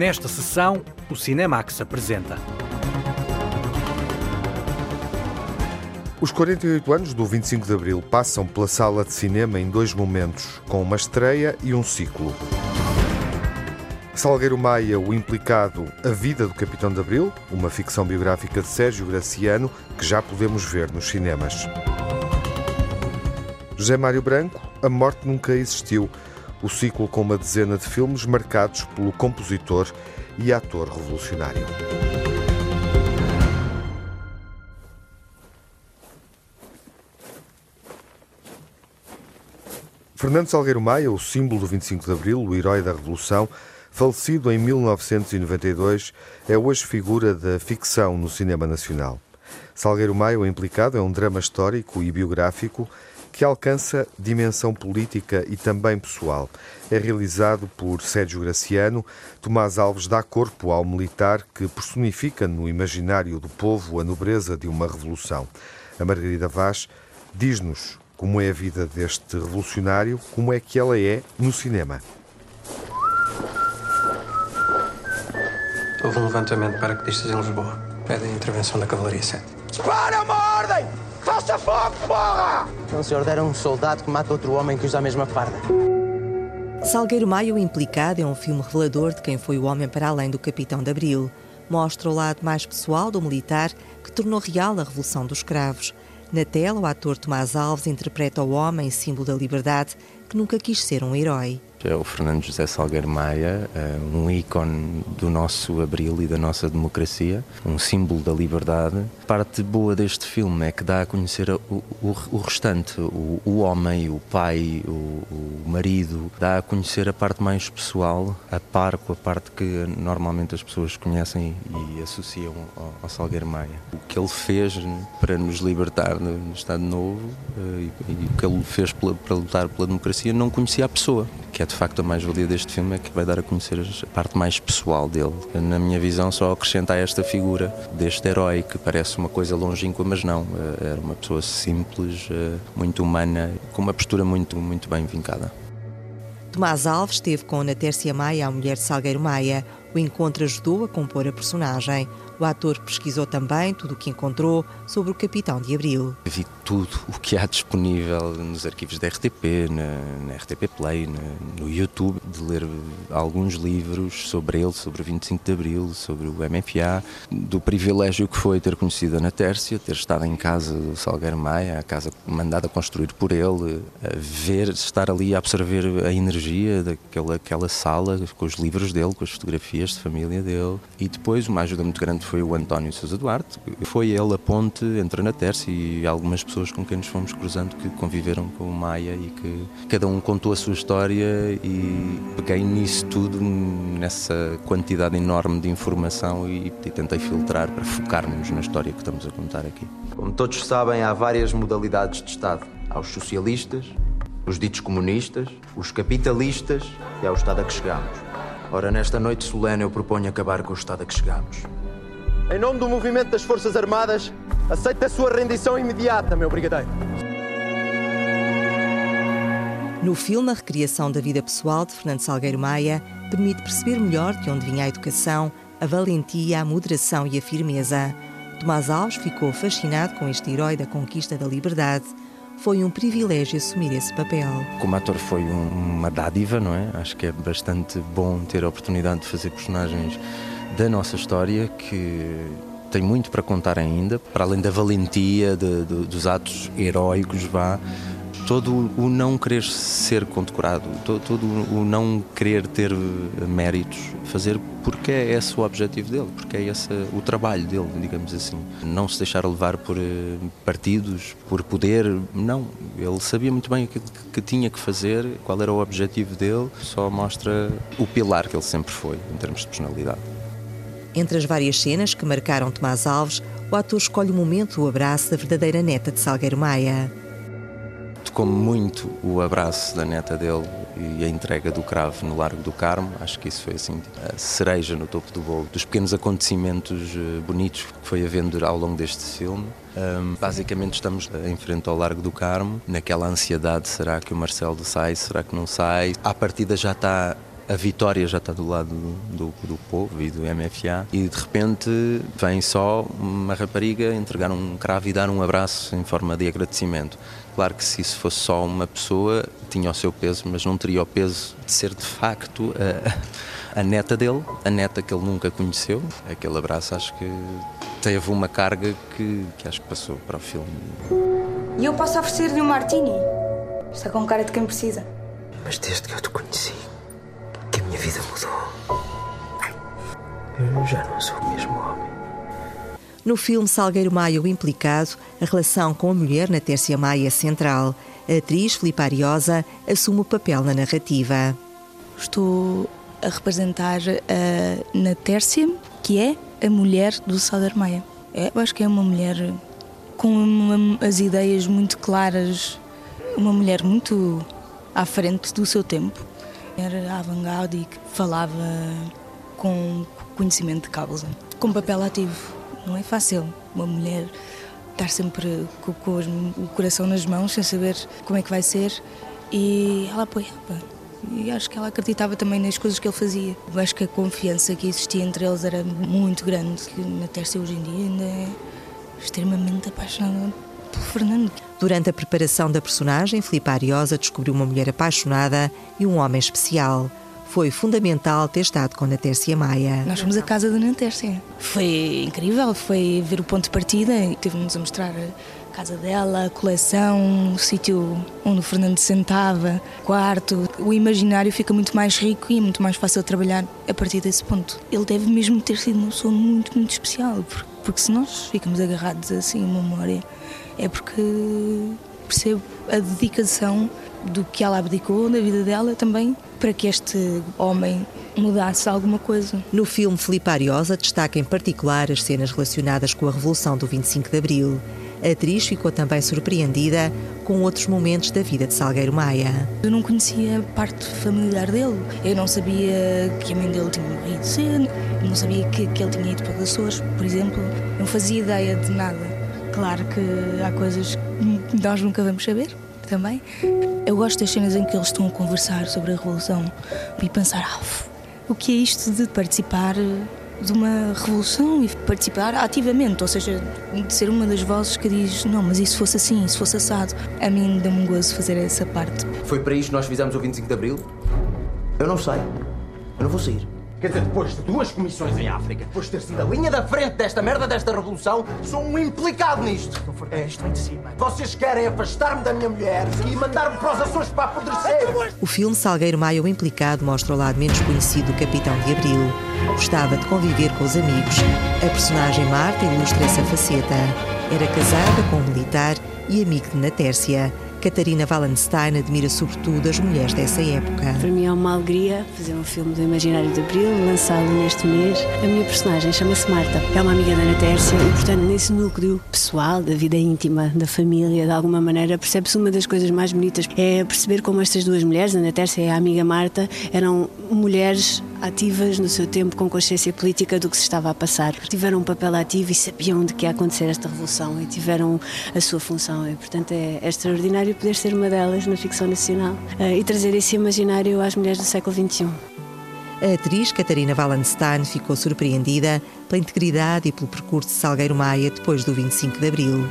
Nesta sessão, o Cinemax apresenta. Os 48 anos do 25 de Abril passam pela sala de cinema em dois momentos, com uma estreia e um ciclo. Salgueiro Maia, o implicado A Vida do Capitão de Abril, uma ficção biográfica de Sérgio Graciano, que já podemos ver nos cinemas. José Mário Branco, A Morte Nunca Existiu, o ciclo com uma dezena de filmes marcados pelo compositor e ator revolucionário. Fernando Salgueiro Maia, o símbolo do 25 de Abril, o herói da Revolução, falecido em 1992, é hoje figura da ficção no cinema nacional. Salgueiro Maia, o implicado, é um drama histórico e biográfico que alcança dimensão política e também pessoal. É realizado por Sérgio Graciano. Tomás Alves dá corpo ao militar que personifica no imaginário do povo a nobreza de uma revolução. A Margarida Vaz diz-nos como é a vida deste revolucionário, como é que ela é no cinema. Houve um levantamento para paraquedistas em Lisboa. Pedem a intervenção da Cavalaria 7. Dispara uma ordem! Faça fogo, porra! Não se ordena um soldado que mata outro homem que usa a mesma farda. Salgueiro Maio Implicado é um filme revelador de quem foi o homem para além do Capitão de Abril. Mostra o lado mais pessoal do militar que tornou real a Revolução dos Cravos. Na tela, o ator Tomás Alves interpreta o homem, símbolo da liberdade, que nunca quis ser um herói. É o Fernando José Salgueiro Maia, eh, um ícone do nosso abril e da nossa democracia, um símbolo da liberdade. Parte boa deste filme é que dá a conhecer o, o, o restante, o, o, homem, o pai, o, marido, dá a conhecer a parte mais pessoal, a par com a parte que normalmente as pessoas conhecem e associam ao, ao Salgueiro Maia. O que ele fez para nos libertar no Estado Novo eh, e, e o que ele fez para lutar pela democracia não conhecia a pessoa, que é de facto a mais-valia deste filme é que vai dar a conhecer a parte mais pessoal dele. Na minha visão, só acrescenta a esta figura deste herói que parece uma coisa longínqua, mas não. Eh, era uma pessoa simples, eh, muito humana, com uma postura muito, muito bem vincada. Tomás Alves esteve com Ana Tércia Maia, a mulher de Salgueiro Maia. O encontro ajudou a compor a personagem. O ator pesquisou também tudo o que encontrou sobre o Capitão de Abril. Vi tudo o que há disponível nos arquivos da RTP, na, na RTP Play, na, no YouTube, de ler alguns livros sobre ele, sobre o 25 de Abril, sobre o MFA, do privilégio que foi ter conhecido a Ana Tércia, ter estado em casa do Salgueiro Maia, a casa mandada construir por ele, ver, estar ali a absorver a energia daquela aquela sala, com os livros dele, com as fotografias de família dele. E depois, uma ajuda muito grande foi o António Sousa Duarte. Foi ele a ponte entre a Ana Tércia e algumas pessoas com quem nos fomos cruzando que conviveram com o Maia e que cada um contou a sua história e peguei nisso tudo, nessa quantidade enorme de informação e, e tentei filtrar para focarmos na história que estamos a contar aqui. Como todos sabem, há várias modalidades de Estado. Há os socialistas, os ditos comunistas, os capitalistas e ao Estado a que chegamos. Ora, nesta noite solene eu proponho acabar com o Estado a que chegamos. Em nome do movimento das Forças Armadas, aceito a sua rendição imediata, meu brigadeiro. No filme, a recriação da vida pessoal de Fernando Salgueiro Maia permite perceber melhor de onde vinha a educação, a valentia, a moderação e a firmeza. Tomás Alves ficou fascinado com este herói da conquista da liberdade. Foi um privilégio assumir esse papel. Como ator foi um, uma dádiva, não é? Acho que é bastante bom ter a oportunidade de fazer personagens da nossa história que tem muito para contar ainda, para além da valentia, de, de, dos atos heróicos, vá, todo o não querer ser condecorado, todo, todo, o não querer ter méritos, fazer porque é esse o objetivo dele, porque é esse o trabalho dele, digamos assim. Não se deixar levar por eh, partidos, por poder, não. Ele sabia muito bem aquilo que tinha que fazer, qual era o objetivo dele, só mostra o pilar que ele sempre foi em termos de personalidade. Entre as várias cenas que marcaram Tomás Alves, o ator escolhe o momento do abraço da verdadeira neta de Salgueiro Maia. Tocou-me muito o abraço da neta dele e a entrega do cravo no Largo do Carmo. Acho que isso foi assim a cereja no topo do bolo dos pequenos acontecimentos eh, bonitos que foi havendo ao longo deste filme. Um, basicamente estamos em frente ao Largo do Carmo, naquela ansiedade, será que o Marcelo sai, será que não sai? À partida já está a vitória já está do lado do, do, povo e do MFA e de repente vem só uma rapariga entregar um cravo e dar um abraço em forma de agradecimento. Claro que se isso fosse só uma pessoa, tinha o seu peso, mas não teria o peso de ser de facto a, a neta dele, a neta que ele nunca conheceu. Aquele abraço acho que teve uma carga que, que acho que passou para o filme. E eu posso oferecer-lhe um martini? Está com cara de quem precisa. Mas desde que eu te conheci, minha vida mudou. Eu já não sou o mesmo homem. No filme Salgueiro Maia, o implicado, a relação com a mulher na Tércia Maia é central. A atriz Filipe Ariosa assume o papel na narrativa. Estou a representar a Natércia, que é a mulher do Salgueiro Maia. É, eu acho que é uma mulher com uma, as ideias muito claras, uma mulher muito à frente do seu tempo. Era avant-garde e falava com conhecimento de causa, com papel ativo não é fácil. Uma mulher estar sempre com, com, o coração nas mãos, sem saber como é que vai ser, e ela apoiava. E acho que ela acreditava também nas coisas que ele fazia. Acho que a confiança que existia entre eles era muito grande. Na Tércia hoje em dia ainda é extremamente apaixonada por Fernando. Durante a preparação da personagem, Filipe Ariosa descobriu uma mulher apaixonada e um homem especial foi fundamental ter estado com a Natércia Maia. Nós fomos à casa da Natércia. Foi incrível, foi ver o ponto de partida, teve-nos a mostrar a casa dela, a coleção, o sítio onde o Fernando sentava, quarto. O imaginário fica muito mais rico e muito mais fácil de trabalhar a partir desse ponto. Ele deve mesmo ter sido uma pessoa muito, muito especial, porque se nós ficamos agarrados assim em memória, é porque percebo a dedicação do que ela abdicou da vida dela também para que este homem mudasse alguma coisa. No filme, Filipe Ariosa destaca em particular as cenas relacionadas com a Revolução do 25 de Abril. A atriz ficou também surpreendida com outros momentos da vida de Salgueiro Maia. Eu não conhecia a parte familiar dele. Eu não sabia que a mãe dele tinha morrido cedo, não sabia que, que ele tinha ido para Açores, por exemplo. Não fazia ideia de nada. Claro que há coisas que nós nunca vamos saber também. Eu gosto das cenas em que eles estão a conversar sobre a Revolução e pensar, ah, o que é isto de participar de uma revolução e participar ativamente, ou seja, de ser uma das vozes que diz não, mas isso fosse assim, isso fosse assado. A mim dá-me gozo fazer essa parte. Foi para isto que nós fizemos o 25 de Abril? Eu não sei. Eu não vou sair. Quer dizer, depois de duas comissões em África, depois de ter sido a linha da frente desta merda, desta revolução, sou um implicado nisto. Não for é. isto vem de cima. Vocês querem afastar-me da minha mulher e mandar-me para os Açores para apodrecer. O filme Salgueiro Maia, o implicado, mostra o lado menos conhecido do Capitão de Abril. Gostava de conviver com os amigos. A personagem Marta ilustra essa faceta. Era casada com um militar e amigo de Natércia. Catarina Wallenstein admira sobretudo as mulheres dessa época. Para mim é uma alegria fazer um filme do Imaginário de Abril, lançá-lo neste mês. A minha personagem chama-se Marta, é uma amiga da Ana Tércia e, portanto, nesse núcleo pessoal, da vida íntima, da família, de alguma maneira, percebe-se uma das coisas mais bonitas. É perceber como estas duas mulheres, Ana Tércia e a amiga Marta, eram mulheres ativas no seu tempo, com consciência política do que se estava a passar. Tiveram um papel ativo e sabiam de que ia acontecer esta revolução e tiveram a sua função. E, portanto, é, é poder ser uma delas na ficção nacional uh, e trazer esse imaginário às mulheres do século XXI. A atriz Catarina Wallenstein ficou surpreendida pela integridade e pelo percurso de Salgueiro Maia depois do 25 de Abril.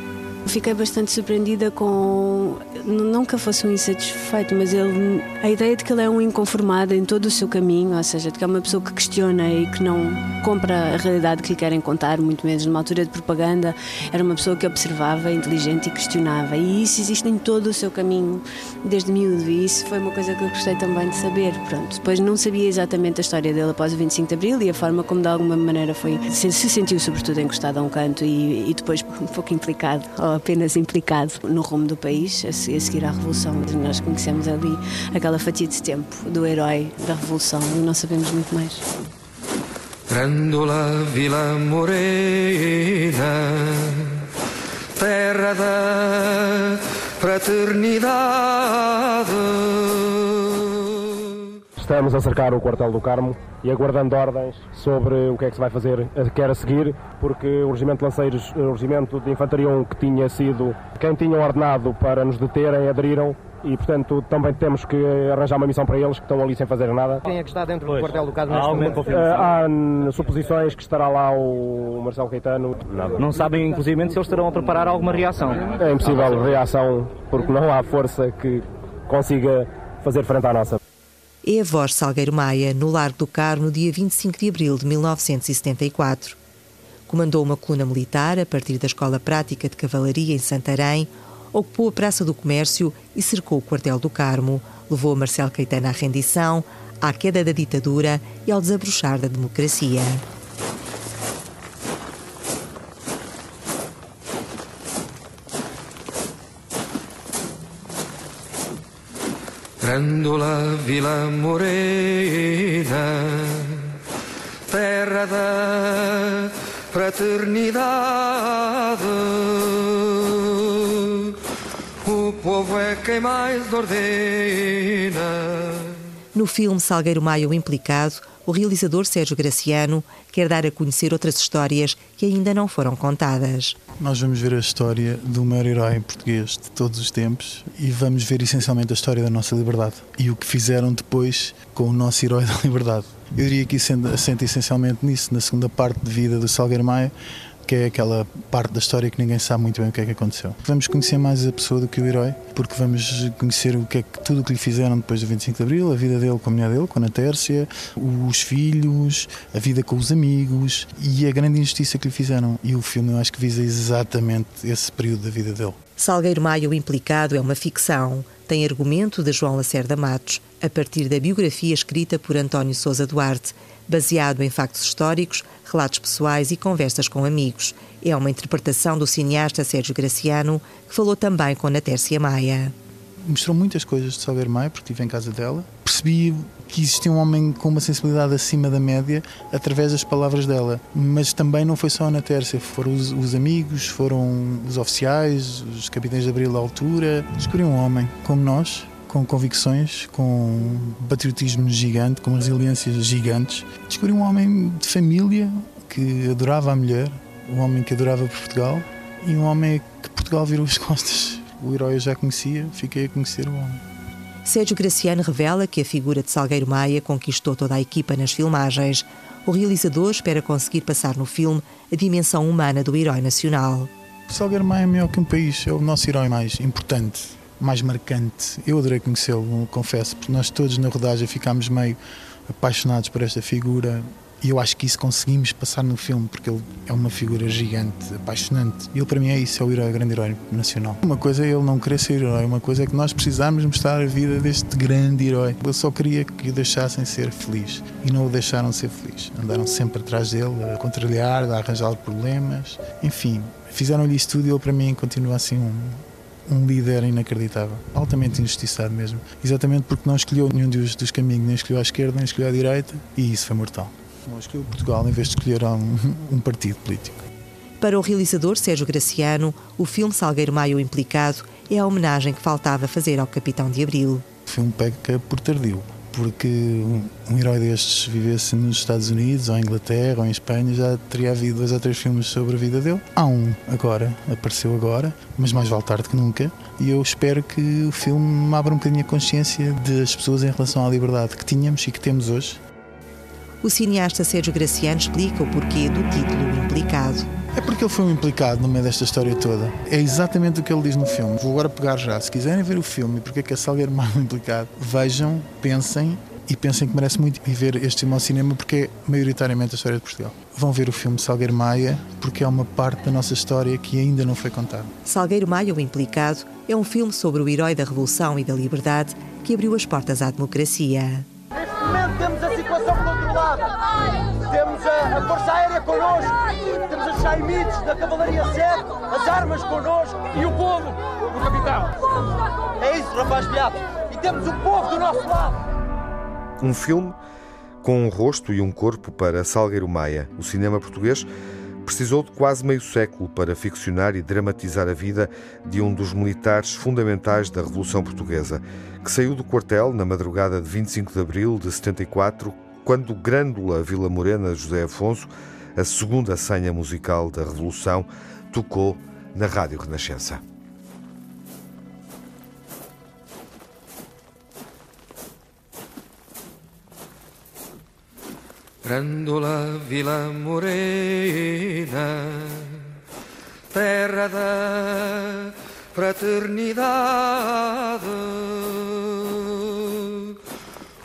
Fiquei bastante surpreendida com. Nunca fosse um insatisfeito, mas ele. A ideia de que ele é um inconformado em todo o seu caminho, ou seja, de que é uma pessoa que questiona e que não compra a realidade que lhe querem contar, muito menos numa altura de propaganda. Era uma pessoa que observava, inteligente e questionava. E isso existe em todo o seu caminho, desde miúdo. E isso foi uma coisa que eu gostei também de saber. Pronto, depois não sabia exatamente a história dele após o 25 de Abril e a forma como, de alguma maneira, foi. Se, sentiu, sobretudo, encostado a um canto e, e depois um pouco implicado apenas implicado no rumo do país, a seguir à Revolução. Nós conhecemos ali aquela fatia de tempo do herói da Revolução e não sabemos muito mais. Grândola Vila Morena, terra da fraternidade. Estamos a cercar o quartel do Carmo e aguardando ordens sobre o que é que se vai fazer, quer a seguir, porque o Regimento de Lanceiros, o Regimento de Infantaria 1, que tinha sido quem tinham ordenado para nos deterem, aderiram e, portanto, também temos que arranjar uma missão para eles que estão ali sem fazer nada. Quem é que está dentro do quartel do Carmo neste momento? Há suposições que estará lá o Marcelo Caetano. Nada. Não sabem, inclusive, se eles estarão a preparar alguma reação. É impossível reação, porque não há força que consiga fazer frente à nossa. É a voz Salgueiro Maia, no Largo do Carmo, no dia 25 de abril de 1974. Comandou uma coluna militar a partir da Escola Prática de Cavalaria em Santarém, ocupou a Praça do Comércio e cercou o quartel do Carmo, levou Marcelo Caetano à rendição, à queda da ditadura e ao desabrochar da democracia. Grândola Vila Morena, terra da fraternidade. O povo é quem mais ordena. No filme Salgueiro Maia o Implicado, o realizador Sérgio Graciano quer dar a conhecer outras histórias que ainda não foram contadas. Nós vamos ver a história do maior herói português de todos os tempos e vamos ver essencialmente a história da nossa liberdade e o que fizeram depois com o nosso herói da liberdade. Eu diria que isso assenta essencialmente nisso, na segunda parte de vida do Salgueiro Maia, que é aquela parte da história que ninguém sabe muito bem o que é que aconteceu. Vamos conhecer mais a pessoa do que o herói, porque vamos conhecer o que é que tudo o que lhe fizeram depois do 25 de Abril, a vida dele com a mulher dele, com a Ana Tércia, os filhos, a vida com os amigos e a grande injustiça que lhe fizeram. E o filme eu acho que visa exatamente esse período da vida dele. Salgueiro Maia, o implicado, é uma ficção. Tem argumento de João Lacerda Matos, a partir da biografia escrita por António Sousa Duarte, baseado em factos históricos, relatos pessoais e conversas com amigos. É uma interpretação do cineasta Sérgio Graciano, que falou também com Natércia Maia. Mostrou muitas coisas de Salgueiro Maia, porque estive em casa dela. Percebi que existia um homem com uma sensibilidade acima da média através das palavras dela. Mas também não foi só a Natércia, foram os, os, amigos, foram os oficiais, os capitães de abril da altura. Descobri um homem como nós, com convicções, com patriotismo gigante, com resiliências gigantes. Descobri um homem de família que adorava a mulher, um homem que adorava Portugal e um homem que Portugal virou as costas. O herói eu já conhecia, fiquei a conhecer o homem. Sérgio Graciano revela que a figura de Salgueiro Maia conquistou toda a equipa nas filmagens. O realizador espera conseguir passar no filme a dimensão humana do herói nacional. Salgueiro Maia é melhor que um país, é o nosso herói mais importante mais marcante. Eu adorei conhecê-lo, confesso, porque nós todos na rodagem ficámos meio apaixonados por esta figura e eu acho que isso conseguimos passar no filme porque ele é uma figura gigante, apaixonante. E ele para mim é isso, é o herói, grande herói nacional. Uma coisa é ele não querer ser herói, uma coisa é que nós precisamos mostrar a vida deste grande herói. Eu só queria que o deixassem ser feliz e não o deixaram ser feliz. Andaram sempre atrás dele, a contrariar, a arranjar problemas, enfim. Fizeram-lhe isso tudo e ele para mim continua assim um, um líder inacreditável, altamente injustiçado mesmo. Exatamente porque não escolheu nenhum dos, dos caminhos, nem escolheu a esquerda, nem escolheu a direita, e isso foi mortal. Não escolheu Portugal em vez de escolher um, um partido político. Para o realizador Sérgio Graciano, o filme Salgueiro Maio Implicado é a homenagem que faltava fazer ao Capitão de Abril. O filme peca por tardio porque um, herói destes vivesse nos Estados Unidos, ou em Inglaterra, ou em Espanha, já teria havido dois ou três filmes sobre a vida dele. Há um agora, apareceu agora, mas mais vale tarde que nunca. E eu espero que o filme abra um bocadinho a consciência das pessoas em relação à liberdade que tínhamos e que temos hoje. O cineasta Sérgio Graciano explica o porquê do título implicado. É porque ele foi um implicado no meio desta história toda. É exatamente o que ele diz no filme. Vou agora pegar já. Se quiserem ver o filme porque é que é Salgueiro Mar implicado, vejam, pensem e pensem que merece muito e ver este filme ao cinema porque é maioritariamente a história de Portugal. Vão ver o filme Salgueiro Maia porque é uma parte da nossa história que ainda não foi contada. Salgueiro Maia, o Implicado, é um filme sobre o herói da Revolução e da Liberdade que abriu as portas à democracia. A, Força Aérea connosco, temos os Chaimites da Cavalaria 7, as armas connosco e o povo do capitão. É isso, rapaz Beato. E temos o povo do nosso lado. Um filme com um rosto e um corpo para Salgueiro Maia. O cinema português precisou de quase meio século para ficcionar e dramatizar a vida de um dos militares fundamentais da Revolução Portuguesa, que saiu do quartel na madrugada de 25 de abril de 74, quando Grândola Vila Morena José Afonso, a segunda senha musical da Revolução, tocou na Rádio Renascença. Grândola Vila Morena, terra da fraternidade.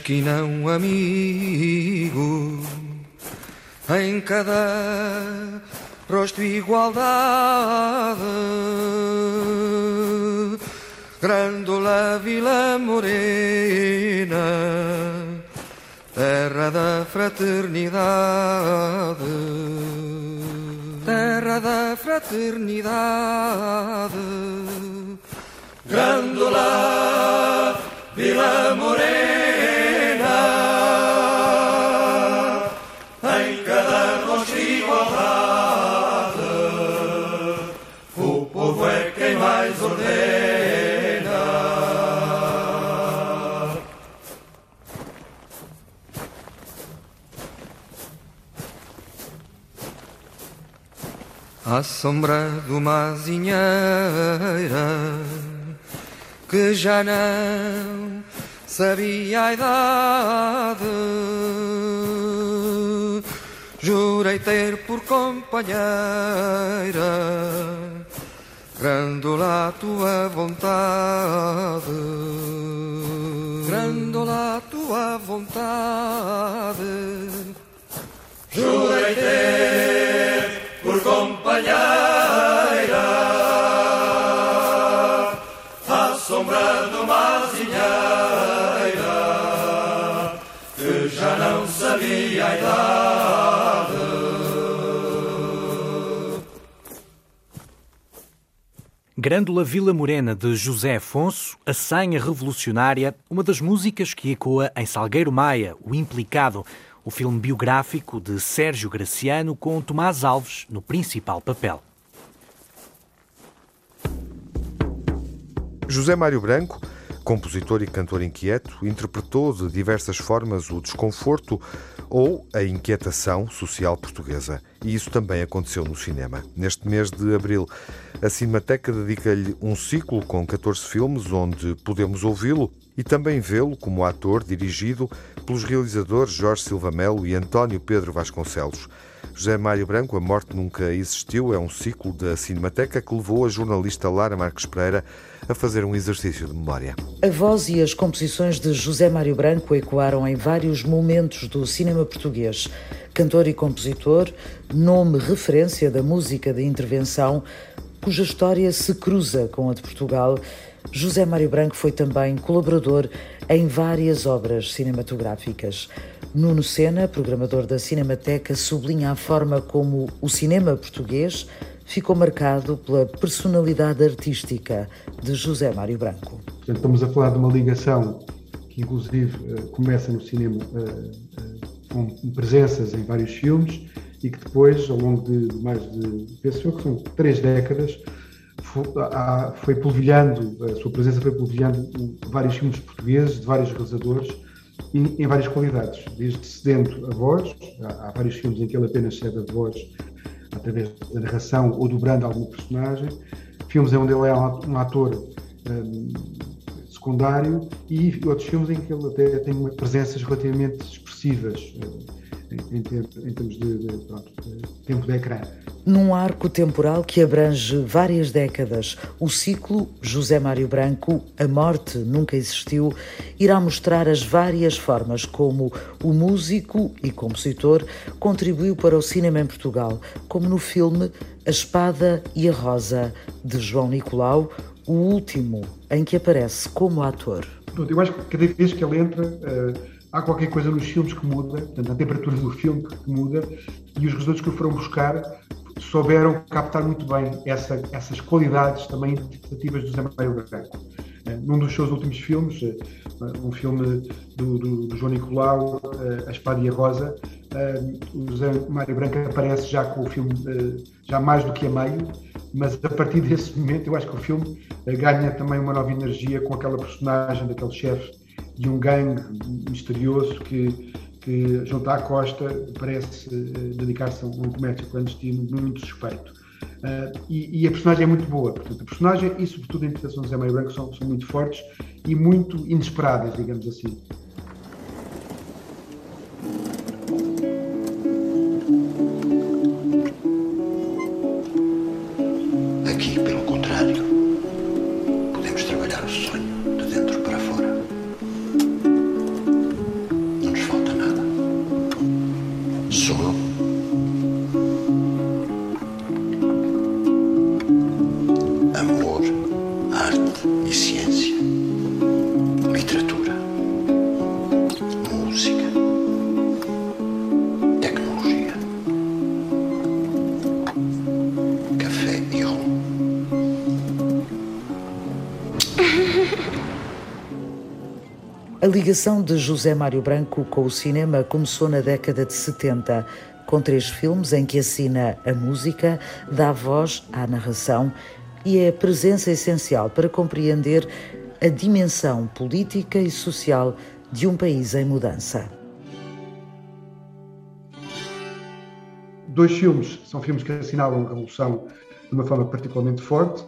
esquina um amigo em cada rosto igualdade. Grândola Vila Morena, terra da fraternidade, terra da fraternidade. Grândola Vila Morena. À sombra de uma azinheira que já não sabia a idade. Jurei ter por companheira Grândola a tua vontade, grândola a tua vontade. Jurei ter por companheira Grândola Vila Morena de José Afonso, a senha revolucionária, uma das músicas que ecoa em Salgueiro Maia, O Implicado, o filme biográfico de Sérgio Graciano com Tomás Alves no principal papel. José Mário Branco, compositor e cantor inquieto, interpretou de diversas formas o desconforto ou a inquietação social portuguesa. E isso também aconteceu no cinema. Neste mês de abril, a Cinemateca dedica-lhe um ciclo com 14 filmes onde podemos ouvi-lo e também vê-lo como ator dirigido pelos realizadores Jorge Silva Melo e António Pedro Vasconcelos. José Mário Branco, A Morte Nunca Existiu, é um ciclo da Cinemateca que levou a jornalista Lara Marques Pereira a fazer um exercício de memória. A voz e as composições de José Mário Branco ecoaram em vários momentos do cinema português. Cantor e compositor, nome referência da música de intervenção, cuja história se cruza com a de Portugal, José Mário Branco foi também colaborador em várias obras cinematográficas. Nuno Sena, programador da Cinemateca, sublinha a forma como o cinema português ficou marcado pela personalidade artística de José Mário Branco. Estamos a falar de uma ligação que, inclusive, eh, começa no cinema eh, eh, com presenças em vários filmes e que depois, ao longo de mais de, penso eu que são três décadas, foi polvilhando, a sua presença foi polvilhando vários filmes portugueses, de vários realizadores, em várias qualidades, desde cedendo a voz, há, vários filmes em que ele apenas cede a voz através da narração ou dobrando algum personagem, filmes onde ele é um ator um, secundário e outros filmes em que ele até tem presenças relativamente expressivas em, em, termos de, de, pronto, de tempo de ecrã. Num arco temporal que abrange várias décadas, o ciclo José Mário Branco, A Morte Nunca Existiu, irá mostrar as várias formas como o músico e compositor contribuiu para o cinema em Portugal, como no filme A Espada e a Rosa, de João Nicolau, o último em que aparece como ator. Eu acho que cada vez que ele entra, uh, há qualquer coisa nos filmes que muda, portanto, a temperatura do filme que muda, e os resultados que o foram buscar souberam captar muito bem essa, essas qualidades também interpretativas do Zé Mário Branco. Eh, num dos seus últimos filmes, eh, um filme do, do, do João Nicolau, eh, A Espada e a Rosa, o Zé Mário Branco aparece já com o filme já mais do que a meio, mas a partir desse momento eu acho que o filme ganha também uma nova energia com aquela personagem daquele chefe de um gangue misterioso que que junto à costa parece dedicar-se a um comércio clandestino muito suspeito. Uh, e, e, a personagem é muito boa, portanto, a personagem e, sobretudo, a interpretação de Zé Mário Branco são, são muito fortes e muito inesperadas, digamos assim. Ligação de José Mário Branco com o cinema começou na década de 70, com três filmes em que assina a música, dá voz à narração e é a presença essencial para compreender a dimensão política e social de um país em mudança. Dois filmes são filmes que assinalam a Revolução de uma forma particularmente forte.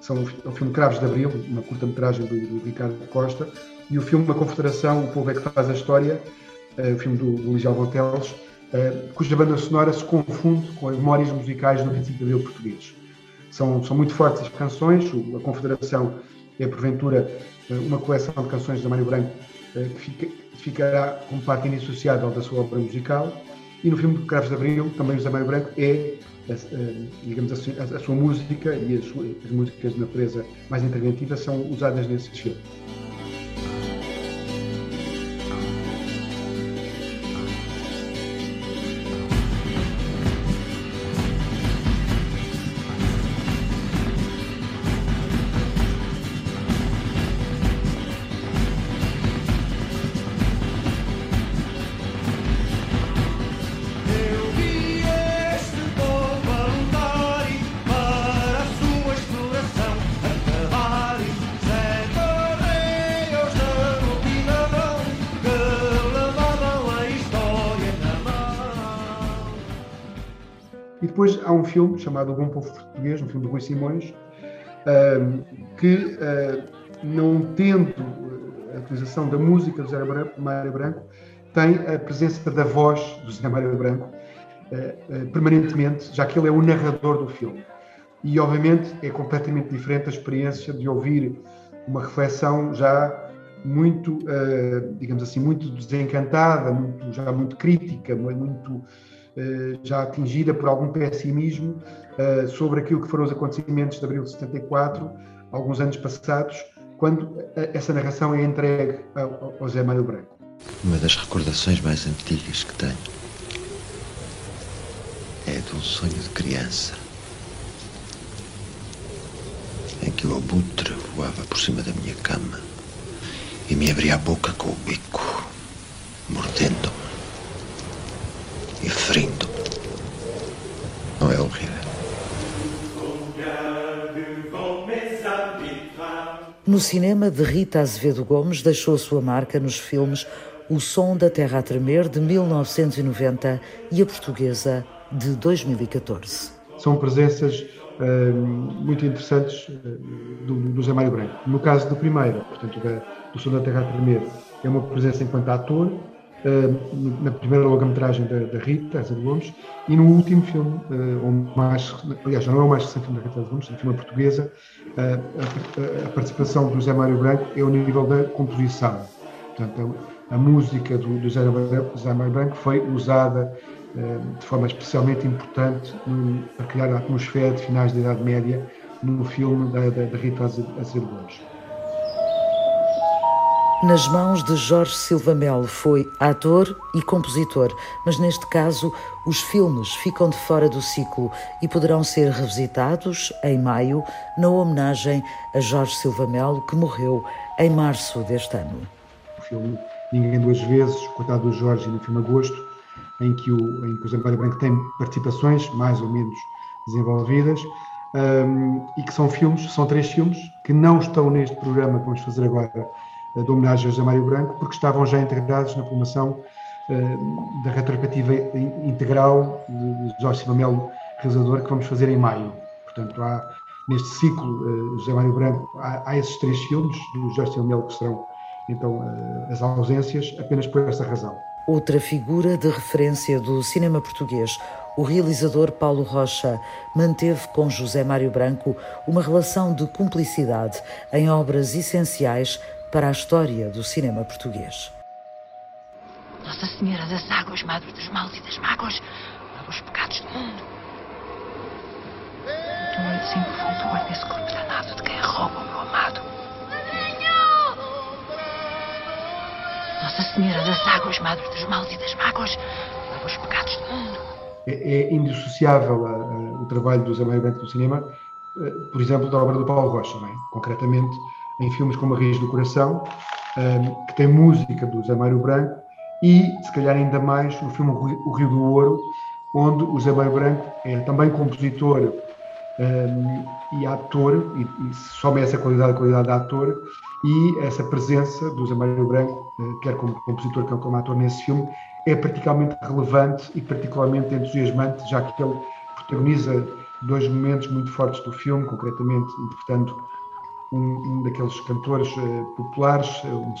São o filme Cravos de Abril, uma curta-metragem do, do Ricardo Costa, e o filme A Confederação, O Povo é que Faz a História, uh, o filme do, do Ligiel Gonteles, uh, cuja banda sonora se confunde com as memórias musicais do 25 de Abril português. São, são muito fortes as canções, A Confederação é, porventura, uh, uma coleção de canções de Mário Branco que fica, ficará como parte indissociável da sua obra musical, e no filme Cravos de Abril, também o José Mário Branco é, digamos assim, a, a, sua música e as, as músicas de natureza mais interventiva são usadas nesse filme. Filme chamado Bom Povo Português, um filme de Rui Simões, que, ah, não tendo a utilização da música do Zé Mário Branco, tem a presença da voz do Zé Mário Branco ah, ah, permanentemente, já que ele é o narrador do filme. E, obviamente, é completamente diferente a experiência de ouvir uma reflexão já muito, digamos assim, muito desencantada, muito, já muito crítica, muito já atingida por algum pessimismo eh, sobre aquilo que foram os acontecimentos de abril de 74, alguns anos passados, quando eh, essa narração é entregue ao Zé Mário Branco. Uma das recordações mais antigas que tenho é de um sonho de criança em que o abutre voava por cima da minha cama e me abria a boca com o bico, mordendo-me e ferindo. Não é horrível? No cinema de Rita Azevedo Gomes deixou sua marca nos filmes O Som da Terra a Tremer de 1990 e A Portuguesa de 2014. São presenças uh, muito interessantes uh, do, do Zé Mário Branco. No caso do primeiro, portanto, da, do Som da Terra a Tremer, é uma presença enquanto ator, uh, na primeira longa-metragem da, da, Rita, Asa de Gomes, e no último filme, uh, ou mais, aliás, já não é o mais recente filme da Rita de Gomes, é um filme portuguesa, uh, a, a, participação do José Mário Branco é ao nível da composição. Portanto, a, a música do, do José, José Mário Branco foi usada de forma especialmente importante para criar a atmosfera de finais da Idade Média no filme da, da, da Rita Azevedo Gomes. Nas mãos de Jorge Silva Melo foi ator e compositor, mas neste caso os filmes ficam de fora do ciclo e poderão ser revisitados em maio na homenagem a Jorge Silva Melo, que morreu em março deste ano. O filme Ninguém Duas Vezes, coitado do Jorge, no filme Agosto, em que o, em que o Branco tem participações mais ou menos desenvolvidas, um, e que são filmes, são três filmes, que não estão neste programa que vamos fazer agora de homenagem a José Mário Branco, porque estavam já integrados na formação uh, da retrospectiva integral de Jorge Silva realizador, que vamos fazer em maio. Portanto, há neste ciclo uh, José Mário Branco, há, há, esses três filmes do Jorge Silva que serão então uh, as ausências, apenas por essa razão. Outra figura de referência do cinema português, o realizador Paulo Rocha manteve com José Mário Branco uma relação de cumplicidade em obras essenciais para a história do cinema português. Nossa Senhora das Águas, Madre dos Males e das Mágoas, lava os pecados do mundo. De noite sempre flutua nesse corpo danado de quem rouba o meu amado. Nossa Senhora das Águas, Madre dos Males e das Mágoas, lava os pecados do mundo. É, é indissociável a, a, o trabalho do Zé Mário Branco do cinema, eh, por exemplo, da obra do Paulo Rocha, é? concretamente em filmes como A Raiz do Coração, um, que tem música do Zé Mário Branco, e, se calhar ainda mais, no filme O Rio do Ouro, onde o Zé Mário Branco é também compositor um, e ator, e, e some essa qualidade, qualidade de ator, e essa presença do Zé Mário Branco, eh, quer como compositor, quer como ator nesse filme, é particularmente relevante e particularmente entusiasmante, já que ele protagoniza dois momentos muito fortes do filme, concretamente interpretando um, um daqueles cantores uh, populares, um,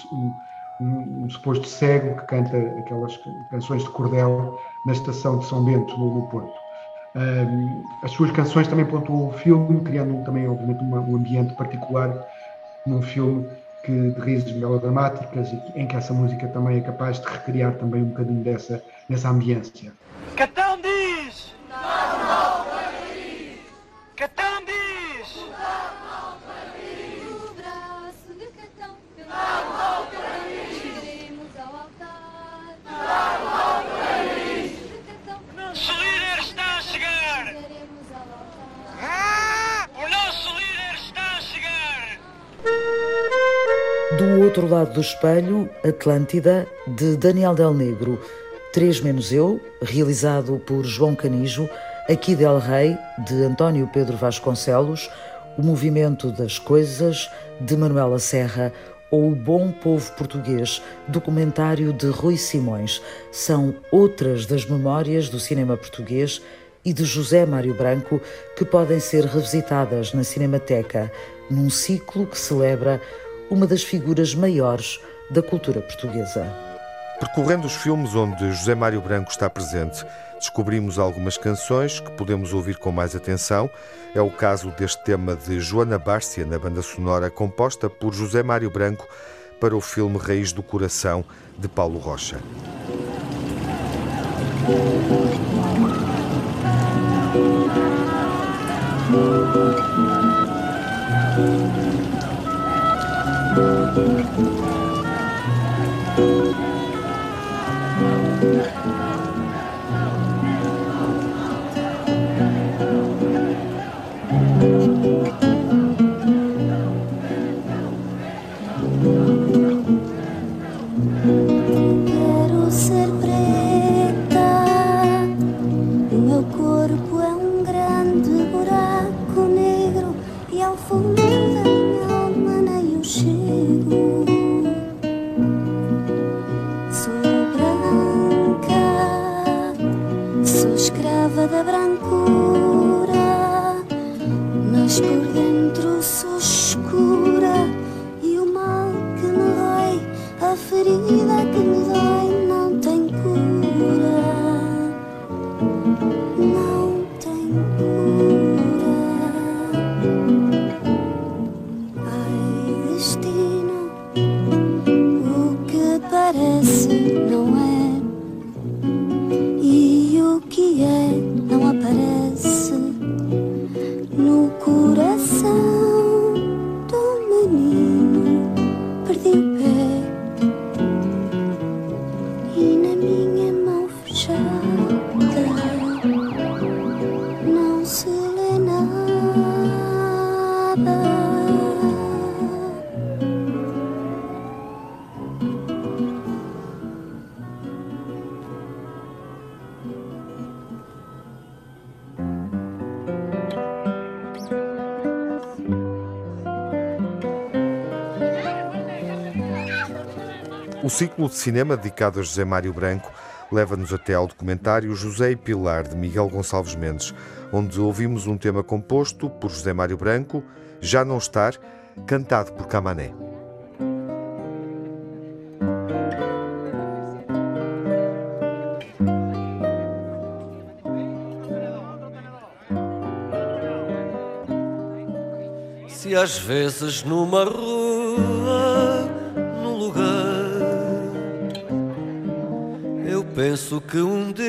um, um, suposto cego que canta aquelas canções de cordel na estação de São Bento, no, no Porto. As suas canções também pontuam o filme, criando também, obviamente, uma, um ambiente particular num filme que, de raízes melodramáticas e em que essa música também é capaz de recriar também um bocadinho dessa, dessa ambiência. Outro lado do espelho, Atlântida, de Daniel Del Negro. Três Menos Eu, realizado por João Canijo. Aqui Del Rey, de António Pedro Vasconcelos. O Movimento das Coisas, de Manuela Serra. Ou O Bom Povo Português, documentário de Rui Simões. São outras das memórias do cinema português e de José Mário Branco que podem ser revisitadas na Cinemateca, num ciclo que celebra uma das figuras maiores da cultura portuguesa. Percorrendo os filmes onde José Mário Branco está presente, descobrimos algumas canções que podemos ouvir com mais atenção. É o caso deste tema de Joana Bárcia na banda sonora composta por José Mário Branco para o filme Raiz do Coração de Paulo Rocha. De cinema dedicado a José Mário Branco leva-nos até ao documentário José e Pilar, de Miguel Gonçalves Mendes, onde ouvimos um tema composto por José Mário Branco, Já Não Estar, cantado por Camané. Se às vezes numa rua, penso que um dia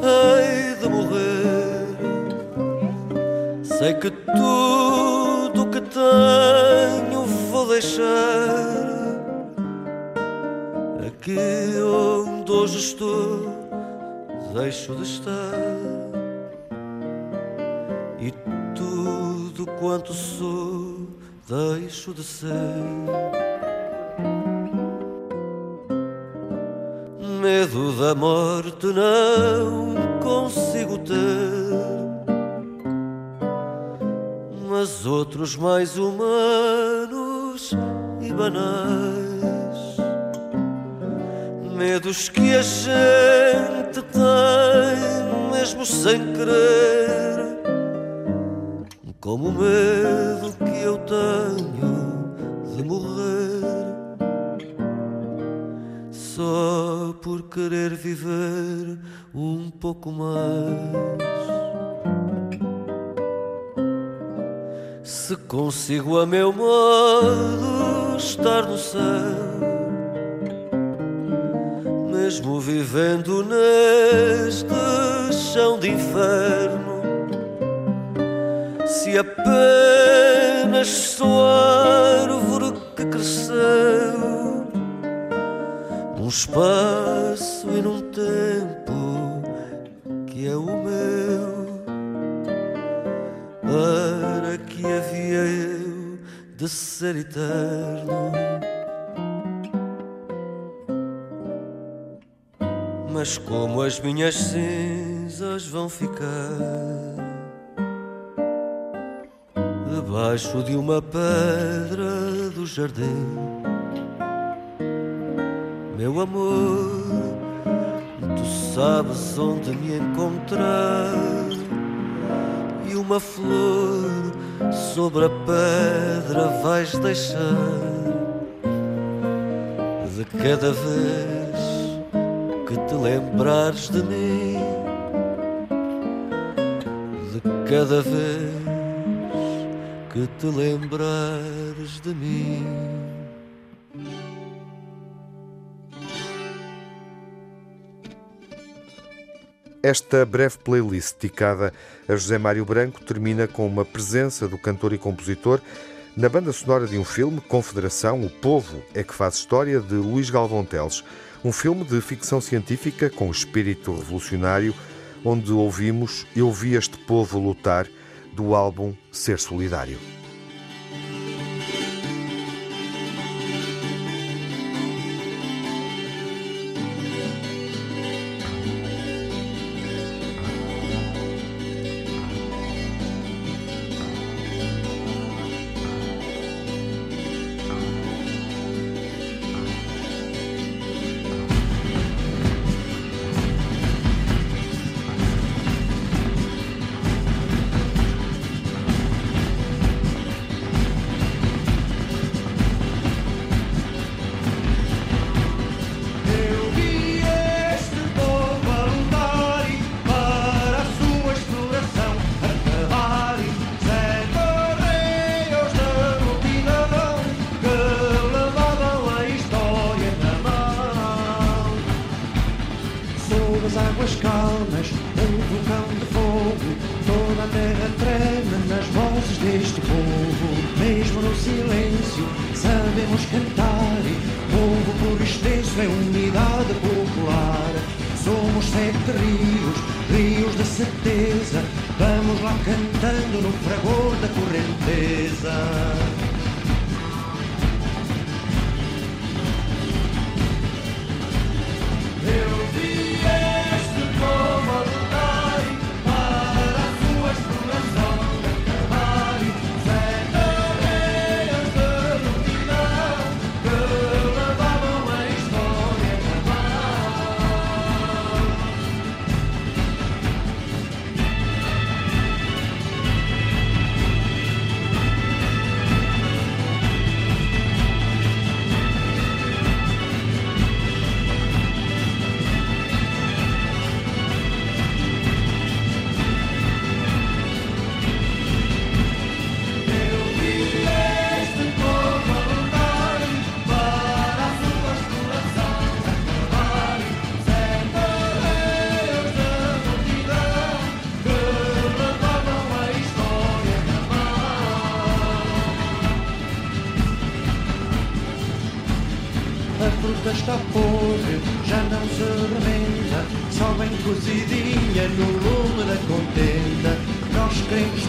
hei de morrer, sei que tudo que tenho vou deixar aqui onde hoje estou, deixo de estar. E tudo quanto sou, deixo de ser. Medo da morte não consigo ter, mas outros mais humanos e banais. Medos que a gente tem mesmo sem querer. Como o medo que eu tenho de morrer. Só por querer viver um pouco mais. Se consigo a meu modo estar no céu, mesmo vivendo neste chão de inferno se apenas sou árvore que cresceu espaço e num tempo que é o meu, para que havia eu de ser eterno. Mas como as minhas cinzas vão ficar debaixo de uma pedra do jardim. Meu amor, tu sabes onde me encontrar e uma flor sobre a pedra vais deixar de cada vez que te lembrares de mim, de cada vez que te lembrares de mim. Esta breve playlist dedicada a José Mário Branco termina com uma presença do cantor e compositor na banda sonora de um filme, Confederação, O Povo é que faz história, de Luís Galvão Teles. Um filme de ficção científica com espírito revolucionário, onde ouvimos Eu vi este povo lutar do álbum Ser Solidário. rios, rios de certeza. Vamos lá cantando no fragor da correnteza.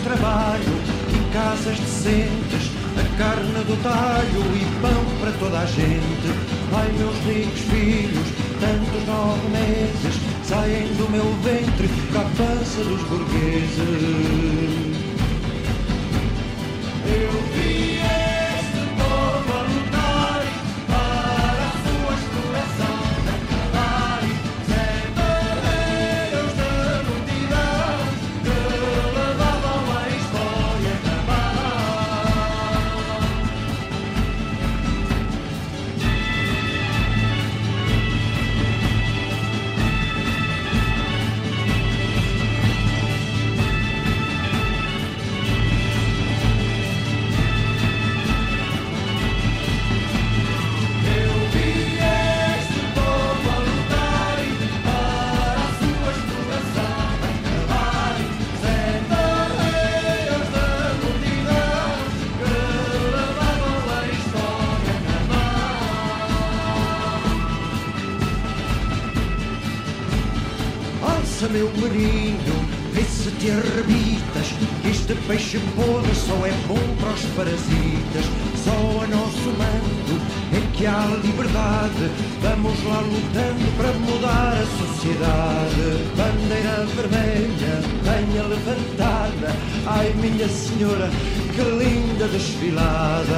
Trabalho e casas decentes, a carne do talho e pão para toda a gente. Ai, meus ricos filhos, tantos nove meses, saem do meu ventre com a pança dos burgueses. Eu vi peixe podre só é bom para os parasitas. Só a nosso mando é que há liberdade. Vamos lá lutando para mudar a sociedade. Bandeira vermelha, venha levantada. Ai, minha senhora, que linda desfilada.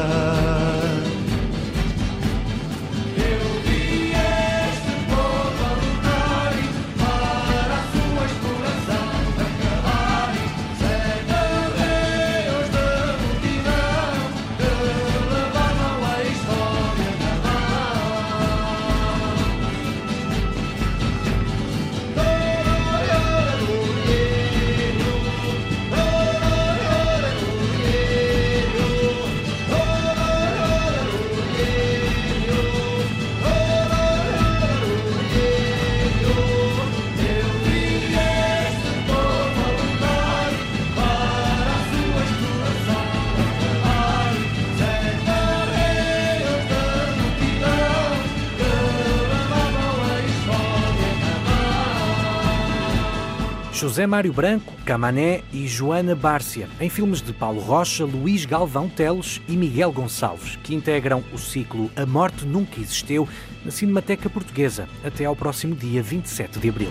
José Mário Branco, Camané e Joana Bárcia, em filmes de Paulo Rocha, Luís Galvão Teles e Miguel Gonçalves, que integram o ciclo A Morte Nunca Existiu na Cinemateca Portuguesa, até ao próximo dia 27 de abril.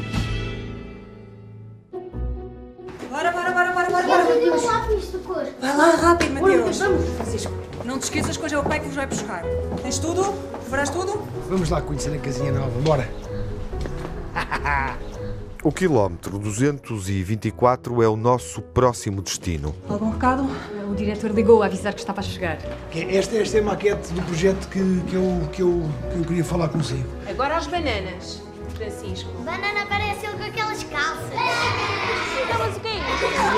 Bora, bora, bora, bora, bora, bora. Vai lá, rápido, Mateus. Vamos, Francisco. Não te esqueças que hoje é o pai que vos vai buscar. Tens tudo? Farás tudo? Vamos lá conhecer a casinha nova, bora. O quilómetro 224 é o nosso próximo destino. Algum recado? O diretor ligou a avisar que estava a chegar. Que Esta, esta é a maquete do projeto que, que, eu, que, eu, que eu queria falar consigo. Agora as bananas, Francisco. Banana parece ele com aquelas calças. Mas o quê?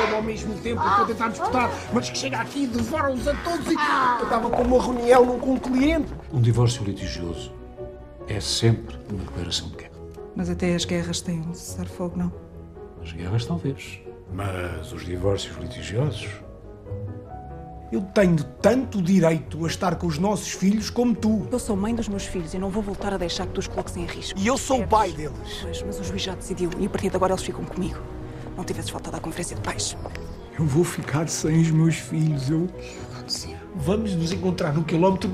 Eu ao mesmo tempo estou a tentar disputar, mas que chega aqui e devora-os a todos e eu estava com uma reunião com um cliente. Um divórcio litigioso é sempre uma declaração de guerra. Mas até as guerras têm um cessar-fogo, não? As guerras, talvez. Mas os divórcios litigiosos. Eu tenho tanto direito a estar com os nossos filhos como tu. Eu sou mãe dos meus filhos e não vou voltar a deixar que tu os coloques em risco. E eu sou o pai deles. Pois, mas o juiz já decidiu e a partir de agora eles ficam comigo. Não tivesses faltado à conferência de pais. Eu vou ficar sem os meus filhos. Eu. Vamos nos encontrar no quilómetro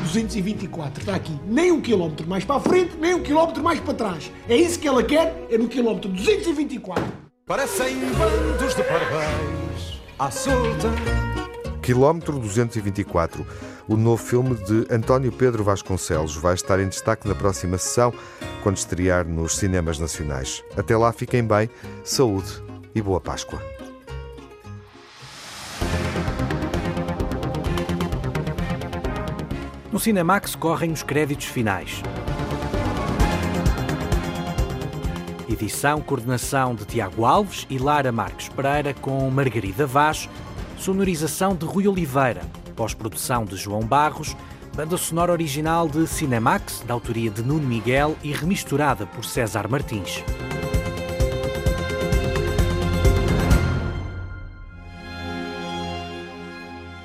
224. Está aqui. Nem um quilómetro mais para a frente, nem um quilómetro mais para trás. É isso que ela quer, é no quilómetro 224. Parecem bandos de parabéns à solta. Quilómetro 224, o novo filme de António Pedro Vasconcelos, vai estar em destaque na próxima sessão, quando estrear nos cinemas nacionais. Até lá, fiquem bem, saúde e boa Páscoa. No Cinemax correm os créditos finais. Edição, coordenação de Tiago Alves e Lara Marques Pereira com Margarida Vaz, sonorização de Rui Oliveira, pós-produção de João Barros, banda sonora original de Cinemax, da autoria de Nuno Miguel e remisturada por César Martins.